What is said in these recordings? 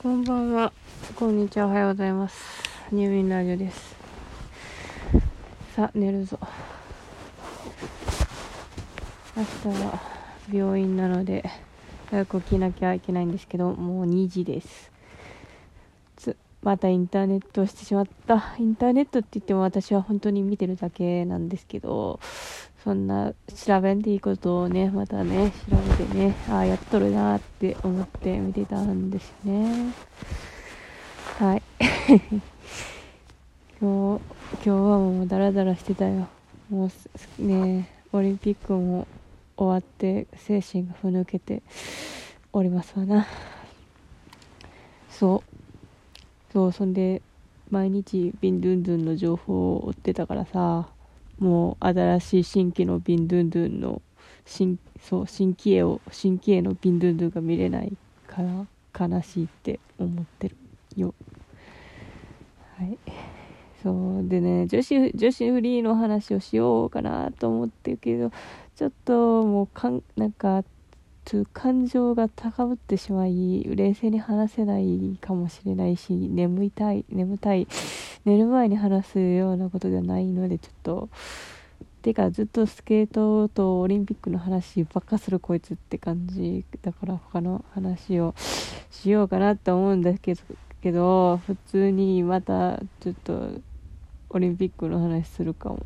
こんばんは。こんにちは。おはようございます。入眠ラジオです。さあ、寝るぞ。明日は病院なので、早く起きなきゃいけないんですけど、もう2時です。つまたインターネットをしてしまった。インターネットって言っても私は本当に見てるだけなんですけど、そんな調べんでいいことをね、またね、調べてね、ああ、やっとるなって思って見てたんですね。はい。今日、今日はもうダラダラしてたよ。もうね、オリンピックも終わって精神がふぬけておりますわな。そう。そう、そんで、毎日ビンドゥンドゥンの情報を追ってたからさ、もう新しい新規のビンドゥンドゥンの新そう新規絵を新規絵のビンドゥンドゥンが見れないから悲しいって思ってるよ。はい。そうでね女子女子フリーの話をしようかなと思ってるけどちょっともうかんなんかと感情が高ぶってしまい冷静に話せないかもしれないし眠いたい眠たい寝る前に話すようなことではないのでちょっと。てかずっとスケートとオリンピックの話ばっかするこいつって感じ。だから他の話をしようかなと思うんだけどけど普通にまたちょっとオリンピックの話するかも。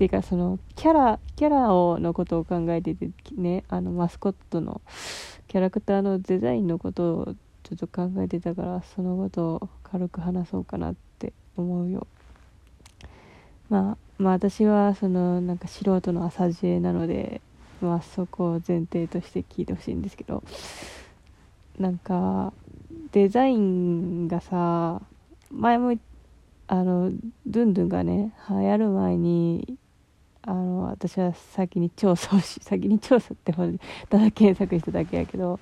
ていうかそのキャラキャラをのことを考えててねあのマスコットのキャラクターのデザインのことをちょっと考えてたからそのことを軽く話そうかなって思うよ。まあまあ私はそのなんか素人の朝知恵なのでまあそこを前提として聞いてほしいんですけどなんかデザインがさ前もあのドゥンドゥンがね流行る前にあの私は先に調査をし先に調査ってほどただ検索しただけやけど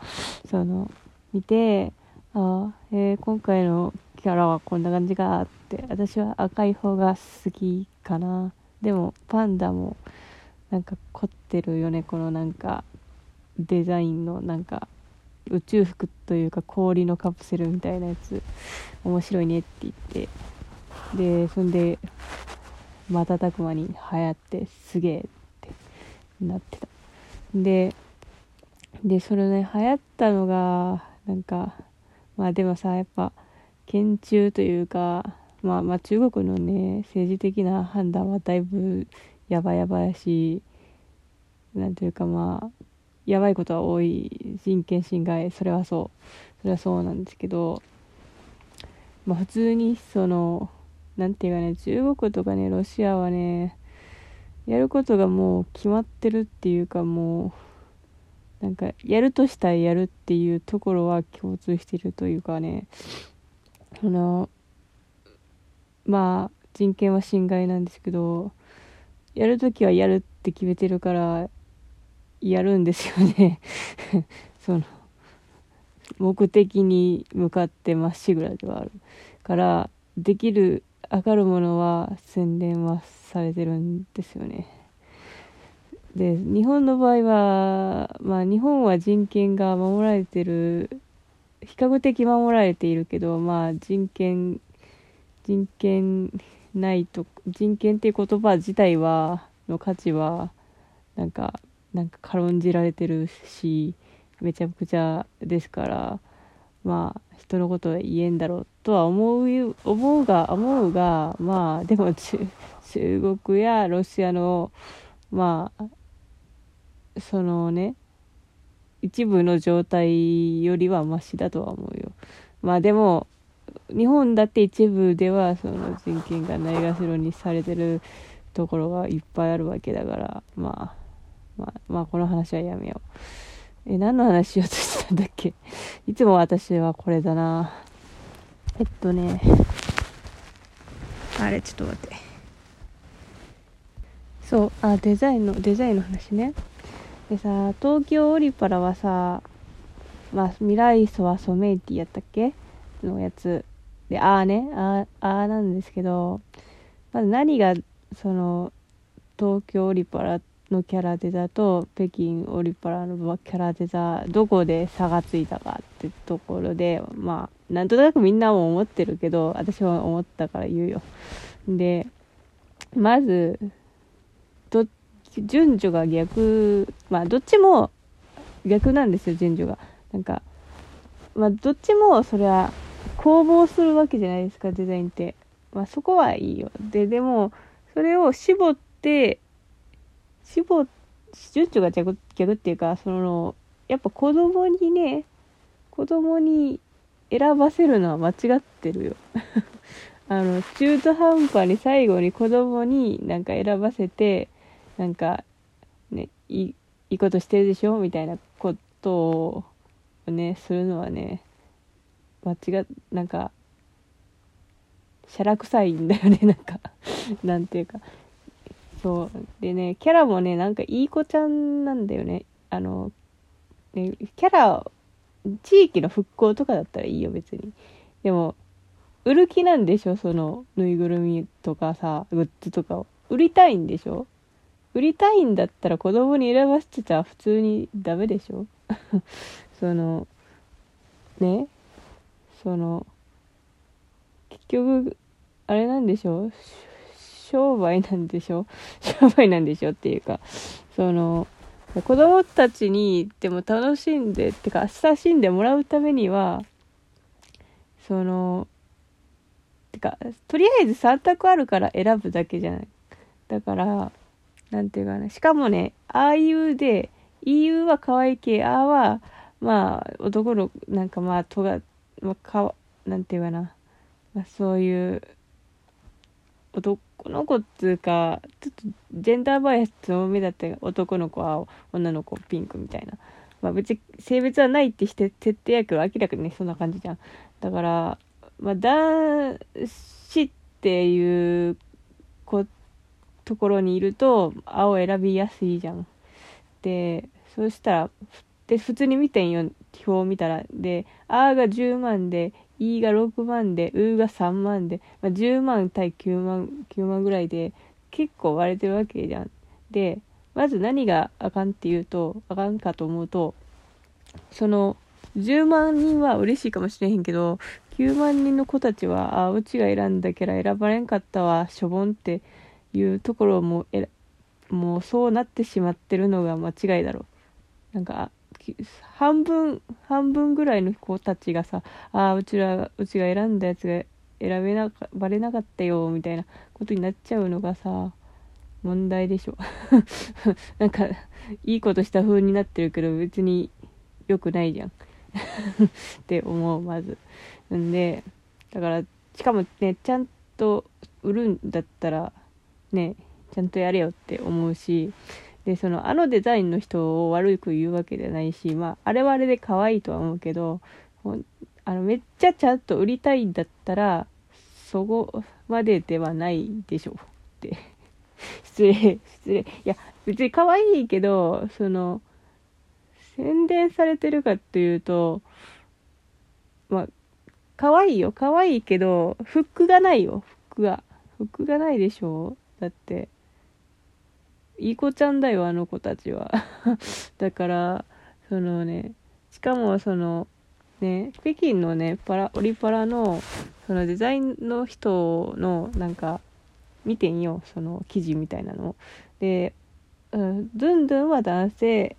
その見てあえー今回のキャラはこんな感じかって私は赤い方が好きかな。でもパンダもなんか凝ってるよねこのなんかデザインのなんか宇宙服というか氷のカプセルみたいなやつ面白いねって言って。でそんで瞬く間に流行ってすげえってなってたででそれね流行ったのがなんかまあでもさやっぱ研究というかまあまあ中国のね政治的な判断はだいぶやばやばやしなんというかまあやばいことは多い人権侵害それはそうそれはそうなんですけどまあ普通にそのなんていうかね中国とかねロシアはねやることがもう決まってるっていうかもうなんかやるとしたらやるっていうところは共通してるというかねあのまあ人権は侵害なんですけどやるときはやるって決めてるからやるんですよね。その目的に向かってまっしぐらではあるからできる明るものは宣伝はされてるんですよね。で日本の場合はまあ日本は人権が守られてる比較的守られているけどまあ人権人権ないと人権っていう言葉自体はの価値はなんかなんか軽んじられてるしめちゃくちゃですからまあ人のことは言えんだろうとは思う思うが思うがまあでも中中国やロシアのまあそのね一部の状態よりはマシだとは思うよ。まあでも日本だって一部ではその人権がないがしろにされてるところがいっぱいあるわけだからまあまあまあこの話はやめよう。え何の話しようとしてたんだっけ？いつも私はこれだな。えっとね。あれちょっと待って。そうあデザインのデザインの話ね。でさ東京オリパラはさまあ未来ソワソメイティやったっけ？のやつ。であーね。あーあーなんですけどまず何がその東京オリパラのキャラデザと北京オリパラのキャラデザどこで差がついたかってところでまあなんとなくみんなも思ってるけど私は思ったから言うよ。でまずど順序が逆まあどっちも逆なんですよ順序が。なんかまあどっちもそれは攻防するわけじゃないですかデザインって。まあそこはいいよ。ででもそれを絞って絞順序が逆逆っていうかそのやっぱ子供にね子供に選ばせるのは間違ってるよ。あの中途半端に最後に子供になんか選ばせてなんかねいいいいことしてるでしょみたいなことをねするのはね間違なんかしゃらくさいんだよねなんか。なんていうか。そう。でねキャラもねなんかいい子ちゃんなんだよね。あのねキャラ地域の復興とかだったらいいよ別に。でも売る気なんでしょ？そのぬいぐるみとかさグッズとかを。売りたいんでしょ？売りたいんだったら子供に選ばせてたら普通にダメでしょ？そのね？その結局あれなんでしょ？商売なんでしょ？商売なんでしょっていうかその子供たちにでも楽しんでってか親しんでもらうためにはそのてかとりあえず3択あるから選ぶだけじゃない。だからなんていうかなしかもねああいうで EU は可愛い系ああはまあ男のなんかまあとが、まあ、かなんていうかな、まあ、そういう男の子っつうかちょっとジェンダーバイアス強めだった男の子は女の子ピンクみたいな。まあ別に性別はないってして設定やけど明らかにねそんな感じじゃん。だからまあ男子っていうこところにいると青選びやすいじゃん。でそうしたらで普通に見てんよ。表を見たら。で「あ」が10万で「い」が6万で「う」が3万で、まあ、10万対9万9万ぐらいで結構割れてるわけじゃん。でまず何があかんっていうとあかんかと思うとその10万人は嬉しいかもしれへんけど9万人の子たちはあうちが選んだキャラ選ばれんかったわしょぼんっていうところもえもうそうなってしまってるのが間違いだろうなんか半分半分ぐらいの子たちがさ「ああうちらうちが選んだやつが選べなかバレなかったよ」みたいなことになっちゃうのがさ問題でしょ。なんかいいことした風になってるけど別に良くないじゃん。って思うまず。んでだからしかもねちゃんと売るんだったらねちゃんとやれよって思うしでそのあのデザインの人を悪く言うわけじゃないしまああれはあれで可愛いとは思うけどあのめっちゃちゃんと売りたいんだったらそこまでではないでしょって。失礼失礼。いや別に可愛いけどその宣伝されてるかっていうとまあ可愛いよ可愛いけどフックがないよフックが。フックがないでしょだって。いい子ちゃんだよあの子たちは。だからそのねしかもそのね北京のねパラオリパラのそのデザインの人のなんか見てんよその記事みたいなの。で、うん、ドゥンドゥンは男性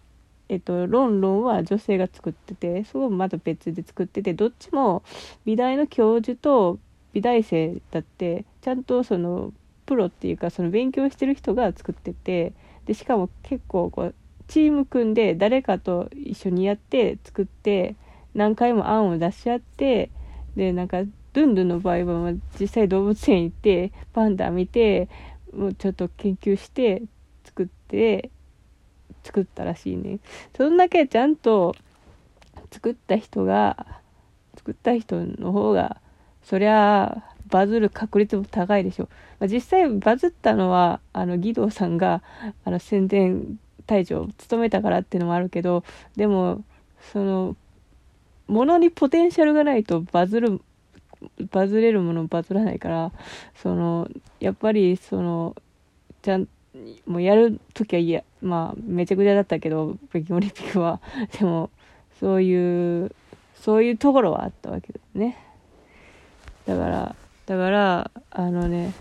えっと、ロンロンは女性が作っててそこまた別で作っててどっちも美大の教授と美大生だってちゃんとそのプロっていうかその勉強してる人が作っててでしかも結構こうチーム組んで誰かと一緒にやって作って何回も案を出し合ってでなんかドゥンドゥンの場合は実際動物園行ってパンダ見てもうちょっと研究して作って作ったらしいね。そんだけちゃんと作った人が作った人の方がそりゃバズる確率も高いでしょう。まあ、実際バズったのは、あの、義堂さんが、あの、宣伝隊長を務めたからっていうのもあるけど、でも、その、ものにポテンシャルがないとバズる、バズれるものバズらないから、その、やっぱり、その、ちゃん、もうやるときはいや、まあ、めちゃくちゃだったけど、北京オリンピックは。でも、そういう、そういうところはあったわけだよねだからだからあのね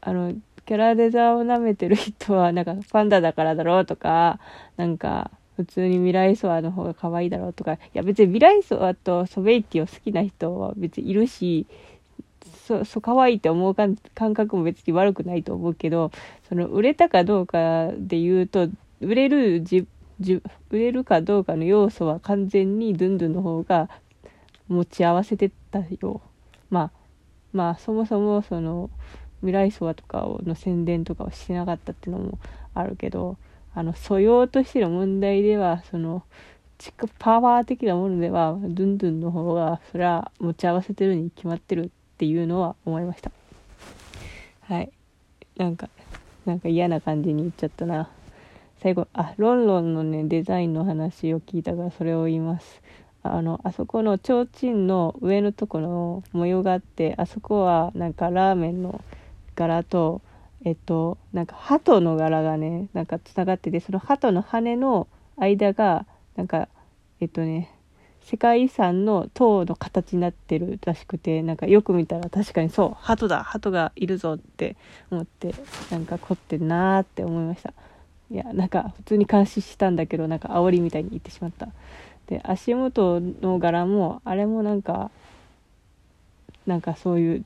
あのキャラデザを舐めてる人はなんかパンダだからだろうとかなんか普通にミライソアの方が可愛いだろうとかいや別にミライソアとソベイティを好きな人は別にいるしそそう可愛いって思う感覚も別に悪くないと思うけどその売れたかどうかで言うと売れるじじ売れるかどうかの要素は完全にドゥンドゥンの方が持ち合わせてたよ。まあまあそもそもその未来ソワとかの宣伝とかをしてなかったっていうのもあるけどあの素養としての問題ではそのパワー的なものではドゥンドゥンの方がそれは持ち合わせてるに決まってるっていうのは思いました。はい。なんかなんか嫌な感じに言っちゃったな。最後あロンロンのねデザインの話を聞いたからそれを言います。あのあそこの提灯の上のとこの模様があってあそこはなんかラーメンの柄とえっとなんか鳩の柄がねなんかつながっててその鳩の羽の間がなんかえっとね世界遺産の塔の形になってるらしくてなんかよく見たら確かにそう鳩だ鳩がいるぞって思ってなんか凝ってんなーって思いました。いやなんか普通に監視したんだけどなんか煽りみたいに言ってしまった。で足元の柄もあれもなんかなんかそういう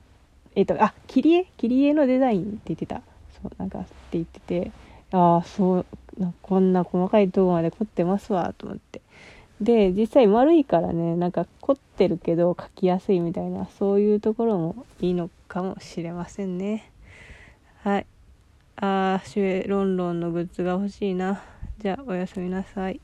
えっ、ー、とあ切り絵？切り絵のデザインって言ってた。そうなんかって言っててああそうこんな細かいとこまで凝ってますわと思って。で実際丸いからねなんか凝ってるけど描きやすいみたいなそういうところもいいのかもしれませんね。はい。あーシュエロンロンのグッズが欲しいな。じゃあおやすみなさい。